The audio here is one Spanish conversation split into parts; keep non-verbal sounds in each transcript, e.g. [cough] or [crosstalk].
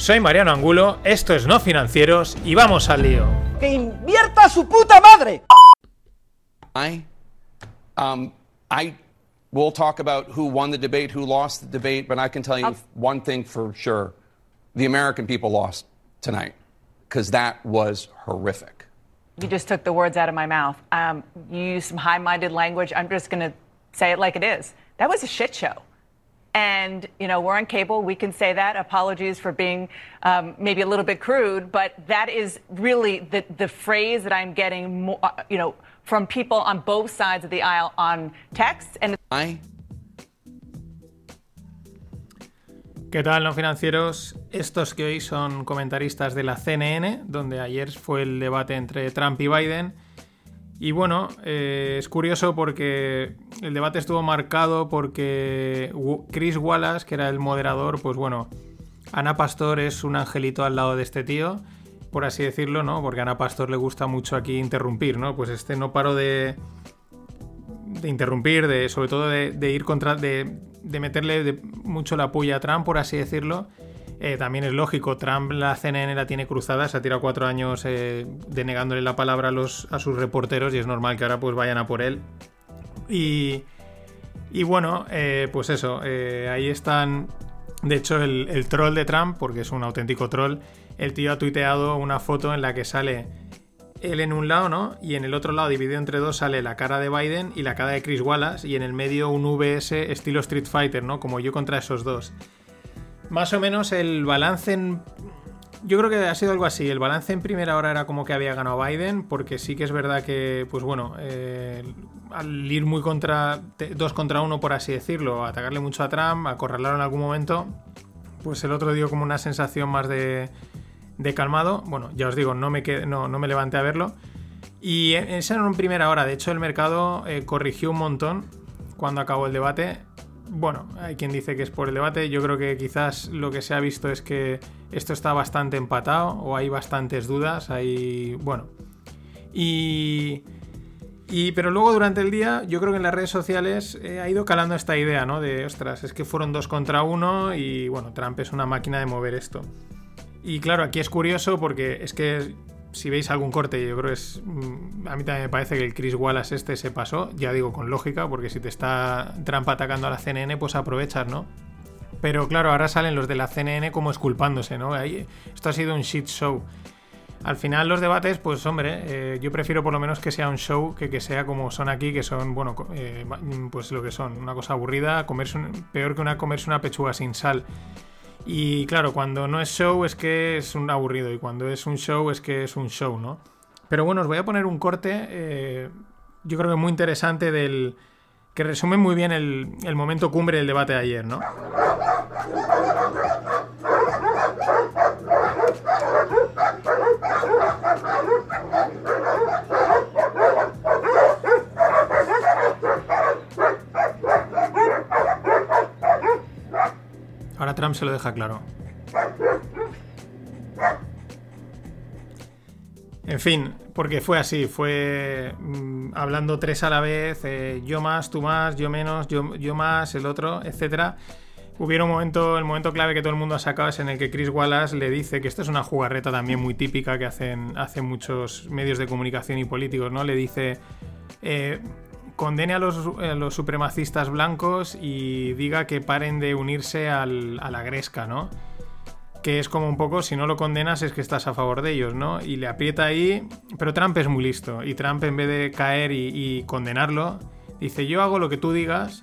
Soy Mariano Angulo, esto es No Financieros y vamos al lío. ¡Que invierta su puta madre! I, um, I will talk about who won the debate, who lost the debate, but I can tell you one thing for sure: the American people lost tonight because that was horrific. You just took the words out of my mouth. Um, you used some high minded language. I'm just going to say it like it is. That was a shit show. And, you know, we're on cable. We can say that. Apologies for being um, maybe a little bit crude, but that is really the, the phrase that I'm getting, more, uh, you know, from people on both sides of the aisle on text. And I ¿Qué tal, no financieros? Estos que hoy son comentaristas de la CNN, donde ayer fue el debate entre Trump y Biden. Y bueno, eh, es curioso porque el debate estuvo marcado porque Chris Wallace, que era el moderador, pues bueno, Ana Pastor es un angelito al lado de este tío, por así decirlo, ¿no? Porque a Ana Pastor le gusta mucho aquí interrumpir, ¿no? Pues este no paró de, de interrumpir, de, sobre todo de, de ir contra. de, de meterle de- mucho la puya a Trump, por así decirlo. Eh, también es lógico, Trump la CNN la tiene cruzada, se ha tirado cuatro años eh, denegándole la palabra a, los, a sus reporteros y es normal que ahora pues vayan a por él. Y, y bueno, eh, pues eso, ahí están. De hecho, el, el troll de Trump, porque es un auténtico troll, el tío ha tuiteado una foto en la que sale él en un lado, ¿no? Y en el otro lado, dividido entre dos, sale la cara de Biden y la cara de Chris Wallace, y en el medio un VS estilo Street Fighter, ¿no? Como yo contra esos dos. Más o menos el balance en. Yo creo que ha sido algo así. El balance en primera hora era como que había ganado Biden, porque sí que es verdad que, pues bueno, eh, al ir muy contra. dos contra uno, por así decirlo, atacarle mucho a Trump, acorralarlo en algún momento, pues el otro dio como una sensación más de, de calmado. Bueno, ya os digo, no me, no, me levanté a verlo. Y e- esa era en primera hora. De hecho, el mercado eh, corrigió un montón cuando acabó el debate. Bueno, hay quien dice que es por el debate. Yo creo que quizás lo que se ha visto es que esto está bastante empatado o hay bastantes dudas. Hay. Bueno. Y. Y, pero luego durante el día, yo creo que en las redes sociales eh, ha ido calando esta idea, ¿no? De, ostras, es que fueron dos contra uno y, bueno, Trump es una máquina de mover esto. Y claro, aquí es curioso porque es que si veis algún corte, yo creo que es. mm, A mí también me parece que el Chris Wallace este se pasó, ya digo con lógica, porque si te está Trump atacando a la CNN, pues aprovechas, ¿no? Pero claro, ahora salen los de la CNN como esculpándose, ¿no? Esto ha sido un shit show. Al final los debates, pues hombre, eh, yo prefiero por lo menos que sea un show que que sea como son aquí, que son, bueno, eh, pues lo que son, una cosa aburrida, comerse peor que una comerse una pechuga sin sal. Y claro, cuando no es show es que es un aburrido y cuando es un show es que es un show, ¿no? Pero bueno, os voy a poner un corte, eh, yo creo que muy interesante del... que resume muy bien el, el momento cumbre del debate de ayer, ¿no? Ahora Trump se lo deja claro. En fin, porque fue así, fue mm, hablando tres a la vez, eh, yo más, tú más, yo menos, yo, más, el otro, etcétera. Hubiera un momento, el momento clave que todo el mundo ha sacado es en el que Chris Wallace le dice que esto es una jugarreta también muy típica que hacen, hacen muchos medios de comunicación y políticos, ¿no? Le dice, eh, condene a los, supremacistas blancos y diga que paren de unirse al- a la gresca, ¿no? que es como un poco, si no lo condenas es que estás a favor de ellos, ¿no? Y le aprieta ahí, pero Trump es muy listo, y Trump en vez de caer y, condenarlo, dice, yo hago lo que tú digas,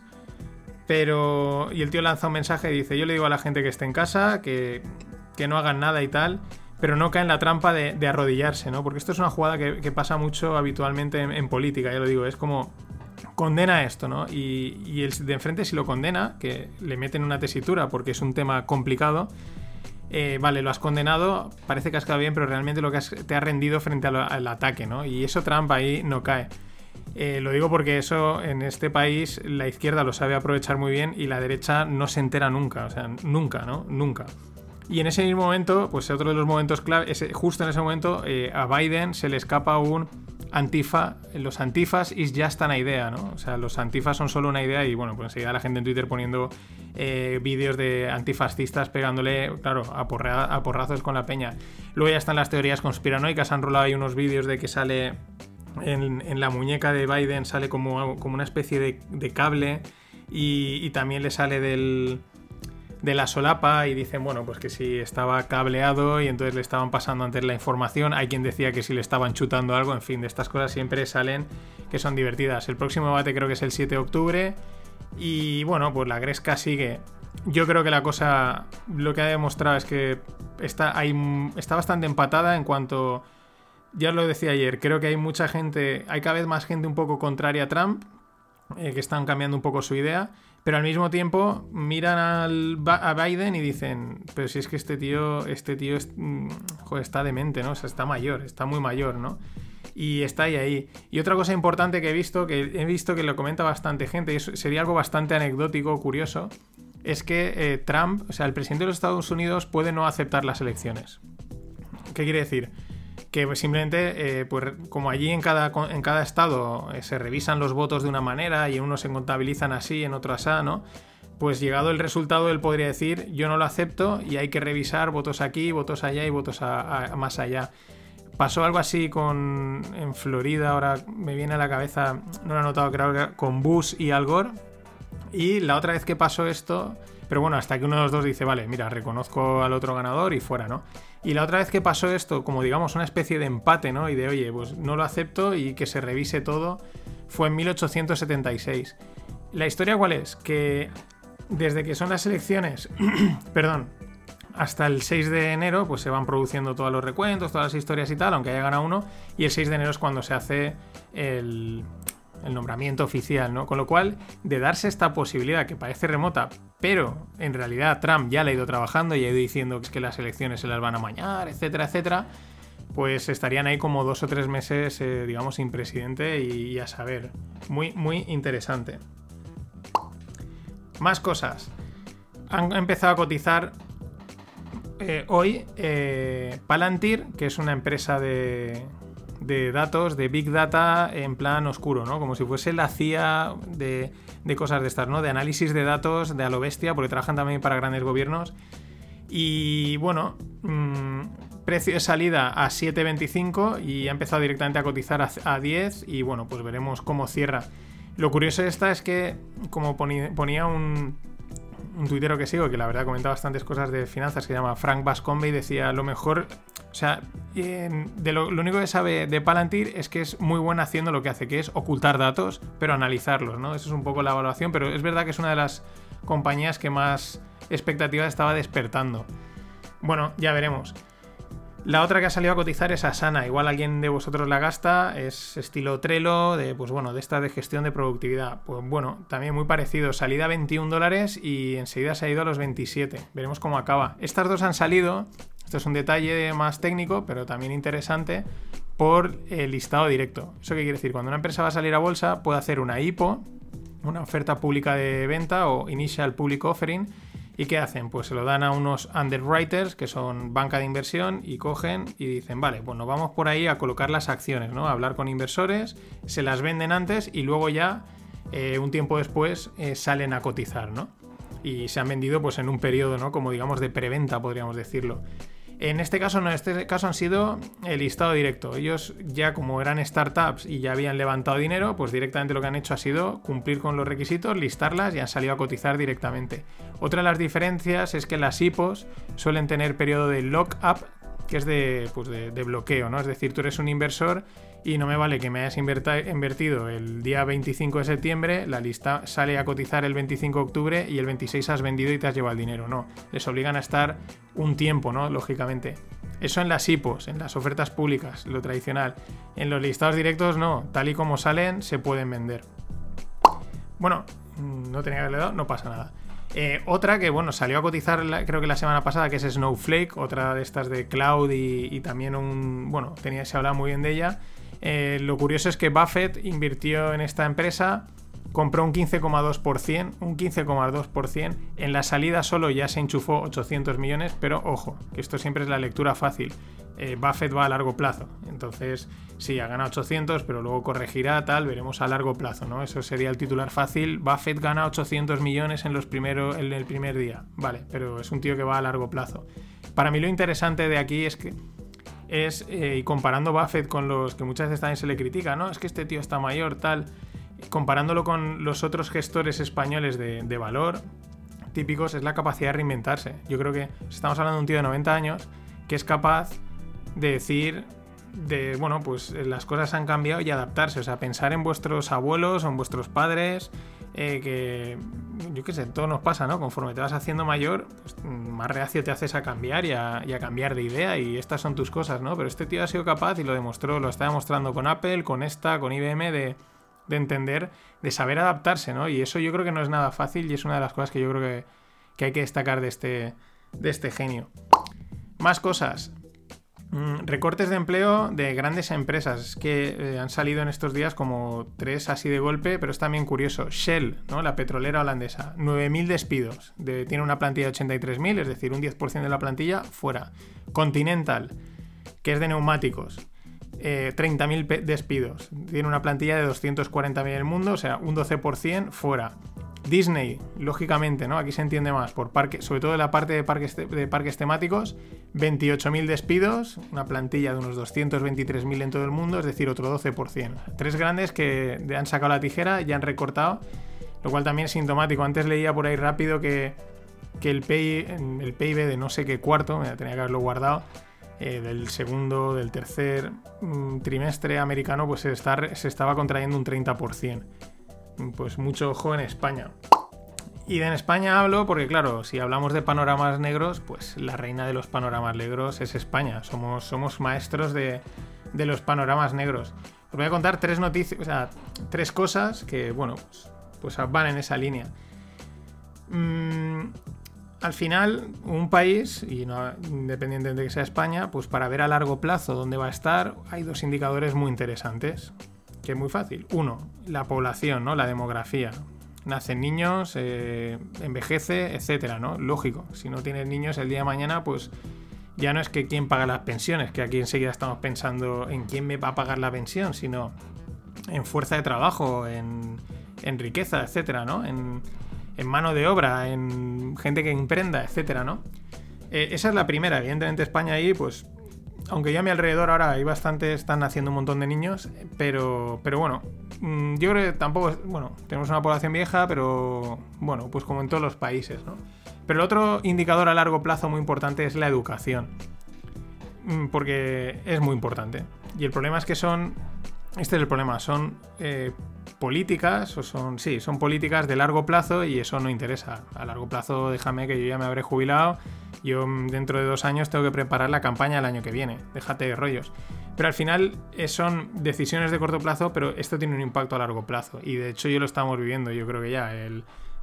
pero... Y el tío lanza un mensaje y dice, yo le digo a la gente que esté en casa, que, que no hagan nada y tal, pero no cae en la trampa de, arrodillarse, ¿no? Porque esto es una jugada que, que pasa mucho habitualmente en, en política, ya lo digo, es como condena esto, ¿no? Y, el de enfrente si lo condena, que le meten una tesitura porque es un tema complicado, eh, vale, lo has condenado, parece que has quedado bien, pero realmente lo que te ha rendido frente al, ataque, ¿no? Y eso Trump ahí no cae. Eh, lo digo porque eso en este país la izquierda lo sabe aprovechar muy bien y la derecha no se entera nunca, o sea, nunca, ¿no? Nunca. Y en ese mismo momento, pues otro de los momentos clave, justo en ese momento eh, a Biden se le escapa un antifa, los antifas is just an idea, ¿no? O sea, los antifas son solo una idea y bueno, pues enseguida la gente en Twitter poniendo eh, vídeos de antifascistas pegándole, claro, a, porrazos con la peña. Luego ya están las teorías conspiranoicas, han rolado ahí unos vídeos de que sale en, la muñeca de Biden, sale como, como una especie de, cable y también le sale del de la solapa y dicen, bueno, pues que si estaba cableado y entonces le estaban pasando antes la información, hay quien decía que si le estaban chutando algo, en fin, de estas cosas siempre salen que son divertidas. El próximo debate creo que es el 7 de octubre y bueno, pues la Gresca sigue. Yo creo que la cosa, lo que ha demostrado es que está, está bastante empatada en cuanto, ya lo decía ayer, creo que hay mucha gente, hay cada vez más gente un poco contraria a Trump, eh, que están cambiando un poco su idea. Pero al mismo tiempo miran al, a Biden y dicen, pero si es que este tío, este tío mm, está demente, ¿no? O sea, está mayor, está muy mayor, ¿no? Y está ahí ahí. Y otra cosa importante que he visto, que he visto que lo comenta bastante gente, y sería algo bastante anecdótico, curioso, es que eh, Trump, o sea, el presidente de los Estados Unidos puede no aceptar las elecciones. ¿Qué quiere decir? Que simplemente, eh, pues como allí en cada, en cada estado eh, se revisan los votos de una manera y en unos se contabilizan así, en otros así, ¿no? Pues llegado el resultado, él podría decir, yo no lo acepto y hay que revisar votos aquí, votos allá y votos más allá. Pasó algo así con en Florida, ahora me viene a la cabeza, no lo he notado, creo con Bush y Al Gore. Y la otra vez que pasó esto, pero bueno, hasta que uno de los dos dice, vale, mira, reconozco al otro ganador y fuera, ¿no? Y la otra vez que pasó esto, como digamos una especie de empate, ¿no? Y de, oye, pues no lo acepto y que se revise todo, fue en 1876. ¿La historia cuál es? Que desde que son las elecciones, [clears throat] perdón, hasta el 6 de enero, pues se van produciendo todos los recuentos, todas las historias y tal, aunque haya ganado uno, y el 6 de enero es cuando se hace el, el nombramiento oficial, ¿no? Con lo cual, de darse esta posibilidad que parece remota, pero en realidad Trump ya la ha ido trabajando y ha ido diciendo que, las elecciones se las van a mañar, etcétera, etcétera, pues estarían ahí como dos o tres meses, eh, digamos, sin presidente y, a saber. Muy, muy interesante. Más cosas. Han empezado a cotizar eh, hoy eh, Palantir, que es una empresa de, de datos, de Big Data en plan oscuro, ¿no? Como si fuese la CIA de, cosas de estas, ¿no? De análisis de datos de a lo bestia, porque trabajan también para grandes gobiernos. Y bueno, mm, precio de salida a 7.25 y ha empezado directamente a cotizar a, 10 y bueno, pues veremos cómo cierra. Lo curioso de esta es que, como ponía, un, un tuitero que sigo, que la verdad comenta bastantes cosas de finanzas, que se llama Frank Bascombe y decía, lo mejor sea, de lo, único que sabe de Palantir es que es muy buena haciendo lo que hace, que es ocultar datos, pero analizarlos, ¿no? Esa es un poco la evaluación, pero es verdad que es una de las compañías que más expectativas estaba despertando. Bueno, ya veremos. La otra que ha salido a cotizar es Asana. Igual alguien de vosotros la gasta. Es estilo Trello, de, pues bueno, de esta de gestión de productividad. Pues bueno, también muy parecido. Salida a 21 dólares y enseguida se ha ido a los 27. Veremos cómo acaba. Estas dos han salido esto es un detalle más técnico, pero también interesante por el listado directo. ¿Eso qué quiere decir? Cuando una empresa va a salir a bolsa, puede hacer una IPO, una oferta pública de venta o Initial Public Offering. ¿Y qué hacen? Pues se lo dan a unos underwriters, que son banca de inversión, y cogen y dicen, vale, nos vamos por ahí a colocar las acciones, ¿no? A hablar con inversores, se las venden antes y luego ya, eh, un tiempo después, eh, salen a cotizar, ¿no? Y se han vendido pues en un periodo, ¿no? Como digamos de preventa, podríamos decirlo. En este caso no, en este caso han sido el listado directo. Ellos ya como eran startups y ya habían levantado dinero, pues directamente lo que han hecho ha sido cumplir con los requisitos, listarlas y han salido a cotizar directamente. Otra de las diferencias es que las IPOs suelen tener periodo de lock-up, que es de, pues de, bloqueo, ¿no? Es decir, tú eres un inversor y no me vale que me hayas invertido el día 25 de septiembre, la lista sale a cotizar el 25 de octubre y el 26 has vendido y te has llevado el dinero. No, les obligan a estar un tiempo, ¿no? Lógicamente. Eso en las IPOs, en las ofertas públicas, lo tradicional. En los listados directos no, tal y como salen se pueden vender. Bueno, mm, no tenía que haberle dado, no pasa nada. Eh, otra que, bueno, salió a cotizar creo que la semana pasada, que es Snowflake, otra de estas de cloud y, también un, bueno, tenía, se hablaba muy bien de ella. Eh, lo curioso es que Buffett invirtió en esta empresa, compró un 15,2%, un 15,2%, en la salida solo ya se enchufó 800 millones, pero ojo, que esto siempre es la lectura fácil. Eh, Buffett va a largo plazo. Entonces, sí, ha ganado 800, pero luego corregirá, tal, veremos a largo plazo, ¿no? Eso sería el titular fácil. Buffett gana 800 millones en, los primeros, en el primer día. Vale, pero es un tío que va a largo plazo. Para mí lo interesante de aquí es que es, eh, y comparando Buffett con los que muchas veces también se le critica, ¿no? Es que este tío está mayor, tal. Comparándolo con los otros gestores españoles de, de valor típicos, es la capacidad de reinventarse. Yo creo que estamos hablando de un tío de 90 años que es capaz de decir de, bueno, pues las cosas han cambiado y adaptarse, o sea, pensar en vuestros abuelos o en vuestros padres, eh, que yo qué sé, todo nos pasa, ¿no? Conforme te vas haciendo mayor, pues, más reacio te haces a cambiar y a, cambiar de idea y estas son tus cosas, ¿no? Pero este tío ha sido capaz y lo demostró, lo está demostrando con Apple, con esta, con IBM, de, de entender, de saber adaptarse, ¿no? Y eso yo creo que no es nada fácil y es una de las cosas que yo creo que, que hay que destacar de este, de este genio. Más cosas. Mm, recortes de empleo de grandes empresas que eh, han salido en estos días como tres así de golpe, pero es también curioso. Shell, ¿no? la petrolera holandesa, 9.000 despidos. tiene una plantilla de 83.000, es decir, un 10% de la plantilla fuera. Continental, que es de neumáticos, 30.000 eh, despidos. Tiene una plantilla de 240.000 en el mundo, o sea, un 12% fuera. Disney, lógicamente, ¿no? Aquí se entiende más, por parque, sobre todo en la parte de parques, de parques temáticos, 28.000 despidos, una plantilla de unos 223.000 en todo el mundo, es decir, otro 12%. Tres grandes que han sacado la tijera y han recortado, lo cual también es sintomático. Antes leía por ahí rápido que, el, el PIB de no sé qué cuarto, tenía que haberlo guardado, eh, del segundo, del tercer mm, trimestre americano, pues se, se estaba contrayendo un 30% pues mucho ojo en España. Y de en España hablo porque, claro, si hablamos de panoramas negros, pues la reina de los panoramas negros es España. Somos, somos maestros de, los panoramas negros. Os voy a contar tres noticias, tres cosas que, bueno, pues, pues van en esa línea. Mm, al final, un país, y no, independiente de que sea España, pues para ver a largo plazo dónde va a estar, hay dos indicadores muy interesantes que es muy fácil. Uno, la población, ¿no? La demografía. Nacen niños, eh, envejece, etcétera, ¿no? Lógico. Si no tienes niños el día de mañana, pues ya no es que quién paga las pensiones, que aquí enseguida estamos pensando en quién me va a pagar la pensión, sino en fuerza de trabajo, en, riqueza, etcétera, ¿no? En, mano de obra, en gente que emprenda, etcétera, ¿no? Eh, esa es la primera. Evidentemente España ahí, pues aunque ya a mi alrededor ahora hay bastante, están haciendo un montón de niños, pero, pero bueno, mm, yo creo que tampoco, bueno, tenemos una población vieja, pero bueno, pues como en todos los países, ¿no? Pero el otro indicador a largo plazo muy importante es la educación, mm, porque es muy importante. Y el problema es que son, este es el problema, son eh, políticas, o son, sí, son políticas de largo plazo y eso no interesa. A largo plazo déjame que yo ya me habré jubilado yo dentro de dos años tengo que preparar la campaña el año que viene. Déjate de rollos. Pero al final eh, son decisiones de corto plazo, pero esto tiene un impacto a largo plazo. Y de hecho yo lo estamos viviendo, yo creo que ya.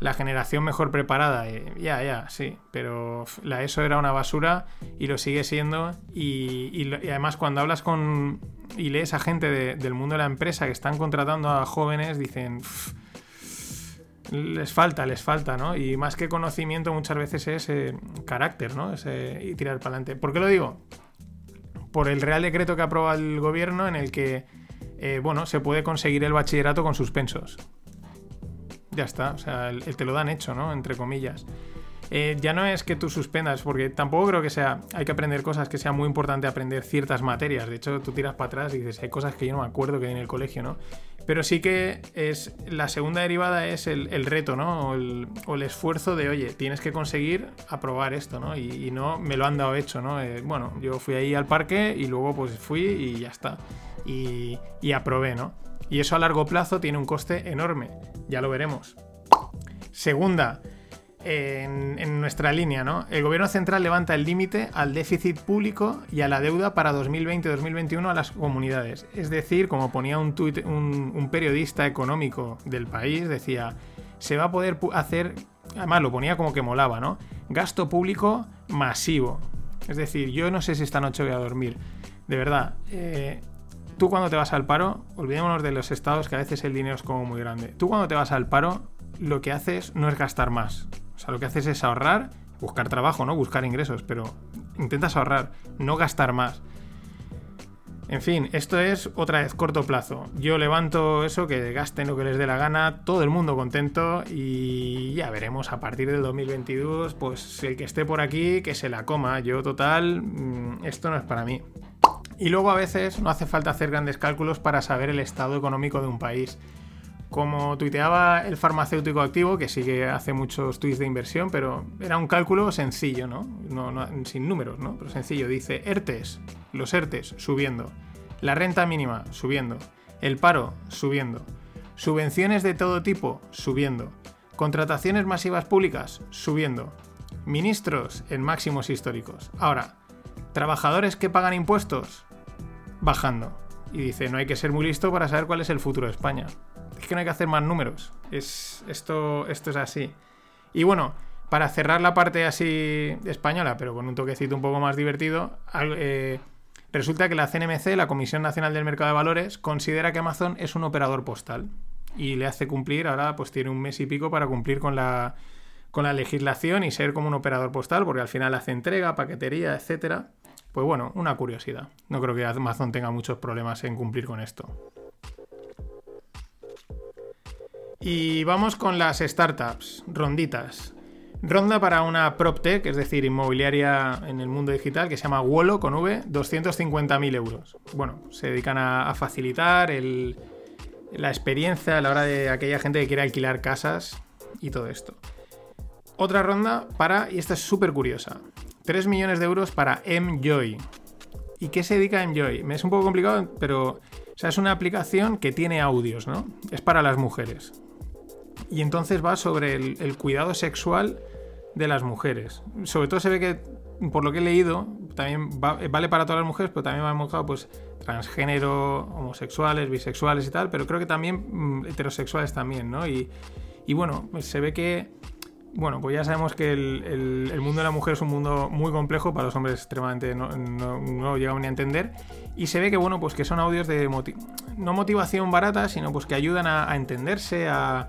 La generación mejor preparada, eh, ya, ya, sí. Pero la ESO era una basura y lo sigue siendo. Y, además cuando hablas con y lees a gente del mundo de la empresa que están contratando a jóvenes, dicen les falta, les falta, ¿no? Y más que conocimiento muchas veces es eh, carácter, ¿no? Es, y tirar para adelante. ¿Por qué lo digo? Por el Real Decreto que aprueba el gobierno en el que, eh, bueno, se puede conseguir el bachillerato con suspensos. Ya está, o sea, el, te lo dan hecho, ¿no? Entre comillas. Eh, ya no es que tú suspendas, porque tampoco creo que sea, hay que aprender cosas, que sea muy importante aprender ciertas materias. De hecho, tú tiras para atrás y dices, hay cosas que yo no me acuerdo que hay en el colegio, ¿no? Pero sí que es la segunda derivada es el, reto, ¿no? O el, esfuerzo de, oye, tienes que conseguir aprobar esto, ¿no? Y, no me lo han dado hecho, ¿no? Eh, bueno, yo fui ahí al parque y luego pues fui y ya está. Y, y aprobé, ¿no? Y eso a largo plazo tiene un coste enorme, ya lo veremos. Segunda, en, nuestra línea, ¿no? El gobierno central levanta el límite al déficit público y a la deuda para 2020-2021 a las comunidades. Es decir, como ponía un, un, periodista económico del país, decía, se va a poder hacer además lo ponía como que molaba, ¿no? Gasto público masivo. Es decir, yo no sé si esta noche voy a dormir. De verdad, eh, tú cuando te vas al paro, olvidémonos de los estados que a veces el dinero es como muy grande. Tú cuando te vas al paro, lo que haces no es gastar más. O sea, lo que haces es ahorrar, buscar trabajo, ¿no? Buscar ingresos, pero intentas ahorrar, no gastar más. En fin, esto es otra vez corto plazo. Yo levanto eso, que gasten lo que les dé la gana, todo el mundo contento y ya veremos a partir del 2022, pues el que esté por aquí, que se la coma. Yo total, mm, esto no es para mí. Y luego a veces no hace falta hacer grandes cálculos para saber el estado económico de un país. Como tuiteaba el farmacéutico activo, que sí que hace muchos tweets de inversión, pero era un cálculo sencillo, ¿no? sin números, ¿no? Pero sencillo. Dice ERTES, los ERTES subiendo. La renta mínima subiendo. El paro subiendo. Subvenciones de todo tipo subiendo. Contrataciones masivas públicas subiendo. Ministros en máximos históricos. Ahora, trabajadores que pagan impuestos bajando. Y dice, no hay que ser muy listo para saber cuál es el futuro de España es que no hay que hacer más números. Es, esto, esto es así. Y bueno, para cerrar la parte así española, pero con un toquecito un poco más divertido, eh, resulta que la CNMC, la Comisión Nacional del Mercado de Valores, considera que Amazon es un operador postal y le hace cumplir, ahora pues tiene un mes y pico para cumplir con la, con la legislación y ser como un operador postal, porque al final hace entrega, paquetería, etcétera. Pues bueno, una curiosidad. No creo que Amazon tenga muchos problemas en cumplir con esto. Y vamos con las startups, ronditas. Ronda para una PropTech, es decir, inmobiliaria en el mundo digital, que se llama Wolo con V, 250.000 euros. Bueno, se dedican a, facilitar la experiencia a la hora de aquella gente que quiere alquilar casas y todo esto. Otra ronda para, y esta es súper curiosa, 3 millones de euros para Mjoy. ¿Y qué se dedica a Mjoy? Es un poco complicado, pero o sea, es una aplicación que tiene audios, ¿no? Es para las mujeres y entonces va sobre el, cuidado sexual de las mujeres. Sobre todo se ve que, por lo que he leído, también vale para todas las mujeres, pero también va enfocado pues transgénero, homosexuales, bisexuales y tal, pero creo que también mm, heterosexuales también, ¿no? Y, bueno, pues se ve que, bueno, pues ya sabemos que el, mundo de la mujer es un mundo muy complejo, para los hombres extremadamente no, lo llegan ni a entender, y se ve que, bueno, pues que son audios de no motivación barata, sino pues que ayudan a entenderse, a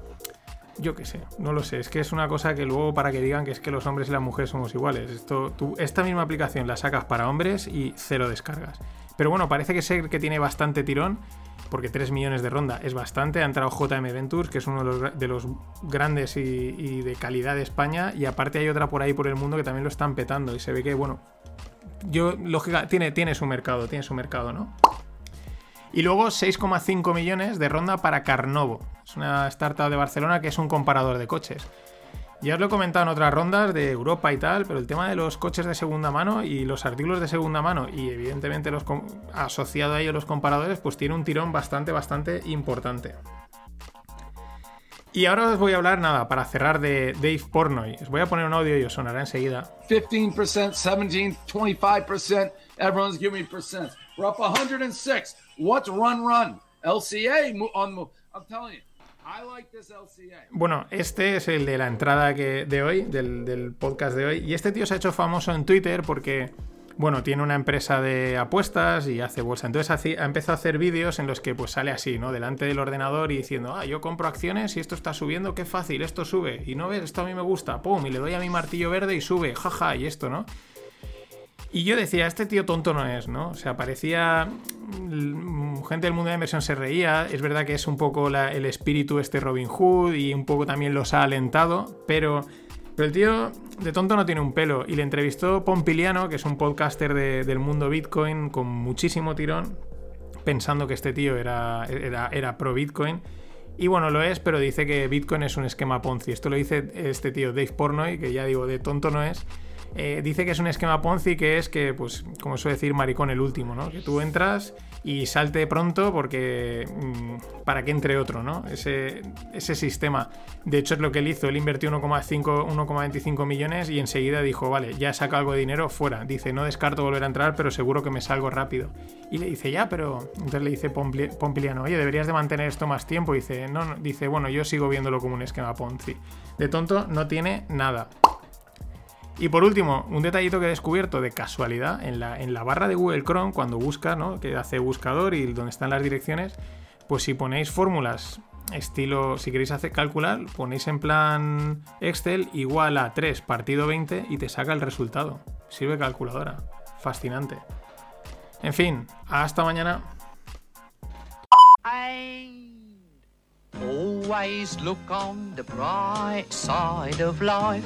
yo qué sé, no lo sé. Es que es una cosa que luego para que digan que es que los hombres y las mujeres somos iguales. Esto, tú, esta misma aplicación la sacas para hombres y cero descargas. Pero bueno, parece que sé que tiene bastante tirón, porque 3 millones de ronda es bastante. Ha entrado JM Ventures, que es uno de los, grandes y, de calidad de España. Y aparte hay otra por ahí por el mundo que también lo están petando. Y se ve que, bueno, yo, lógica, tiene, tiene su mercado, tiene su mercado, ¿no? Y luego 6,5 millones de ronda para Carnovo. Es una startup de Barcelona que es un comparador de coches. Ya os lo he comentado en otras rondas de Europa y tal, pero el tema de los coches de segunda mano y los artículos de segunda mano y evidentemente los asociado a ello los comparadores, pues tiene un tirón bastante, bastante importante. Y ahora os voy a hablar, nada, para cerrar de Dave Pornoy. Os voy a poner un audio y os sonará enseguida. 15%, 17, 25%, everyone's giving me percents. We're up 106. What's run run? LCA on I'm telling you. Bueno, este es el de la entrada que, de hoy, del, podcast de hoy. Y este tío se ha hecho famoso en Twitter porque bueno, tiene una empresa de apuestas y hace bolsa. Entonces ha empezado a hacer vídeos en los que pues sale así, ¿no? Delante del ordenador y diciendo, ah, yo compro acciones y esto está subiendo, qué fácil, esto sube. Y no ves, esto a mí me gusta, pum, y le doy a mi martillo verde y sube, jaja, y esto, ¿no? Y yo decía, este tío tonto no es, ¿no? O sea, parecía. Mm, gente del mundo de la inversión se reía. Es verdad que es un poco el espíritu este Robin Hood y un poco también los ha alentado, pero. Pero el tío de tonto no tiene un pelo. Y le entrevistó Pompiliano, que es un podcaster del mundo Bitcoin con muchísimo tirón, pensando que este tío era, era, era pro Bitcoin. Y bueno, lo es, pero dice que Bitcoin es un esquema Ponzi. Esto lo dice este tío Dave Pornoy, que ya digo, de tonto no es. Eh, dice que es un esquema Ponzi que es que, pues, como suele decir maricón el último, ¿no? Que tú entras y salte pronto porque mm, para que entre otro, ¿no? Ese, ese sistema. De hecho es lo que él hizo, él invirtió 1,5 1,25 millones y enseguida dijo, vale, ya saca algo de dinero fuera. Dice, no descarto volver a entrar, pero seguro que me salgo rápido. Y le dice, ya, pero entonces le dice Pompiliano, oye, deberías de mantener esto más tiempo. Y dice, no, no, dice, bueno, yo sigo viéndolo como un esquema Ponzi. De tonto no tiene nada. Y por último, un detallito que he descubierto de casualidad en la, en la barra de Google Chrome, cuando busca, ¿no? Que hace buscador y donde están las direcciones, pues si ponéis fórmulas estilo, si queréis hacer calcular, ponéis en plan Excel igual a 3 partido 20 y te saca el resultado. Sirve calculadora. Fascinante. En fin, hasta mañana. Always look on the bright side of life.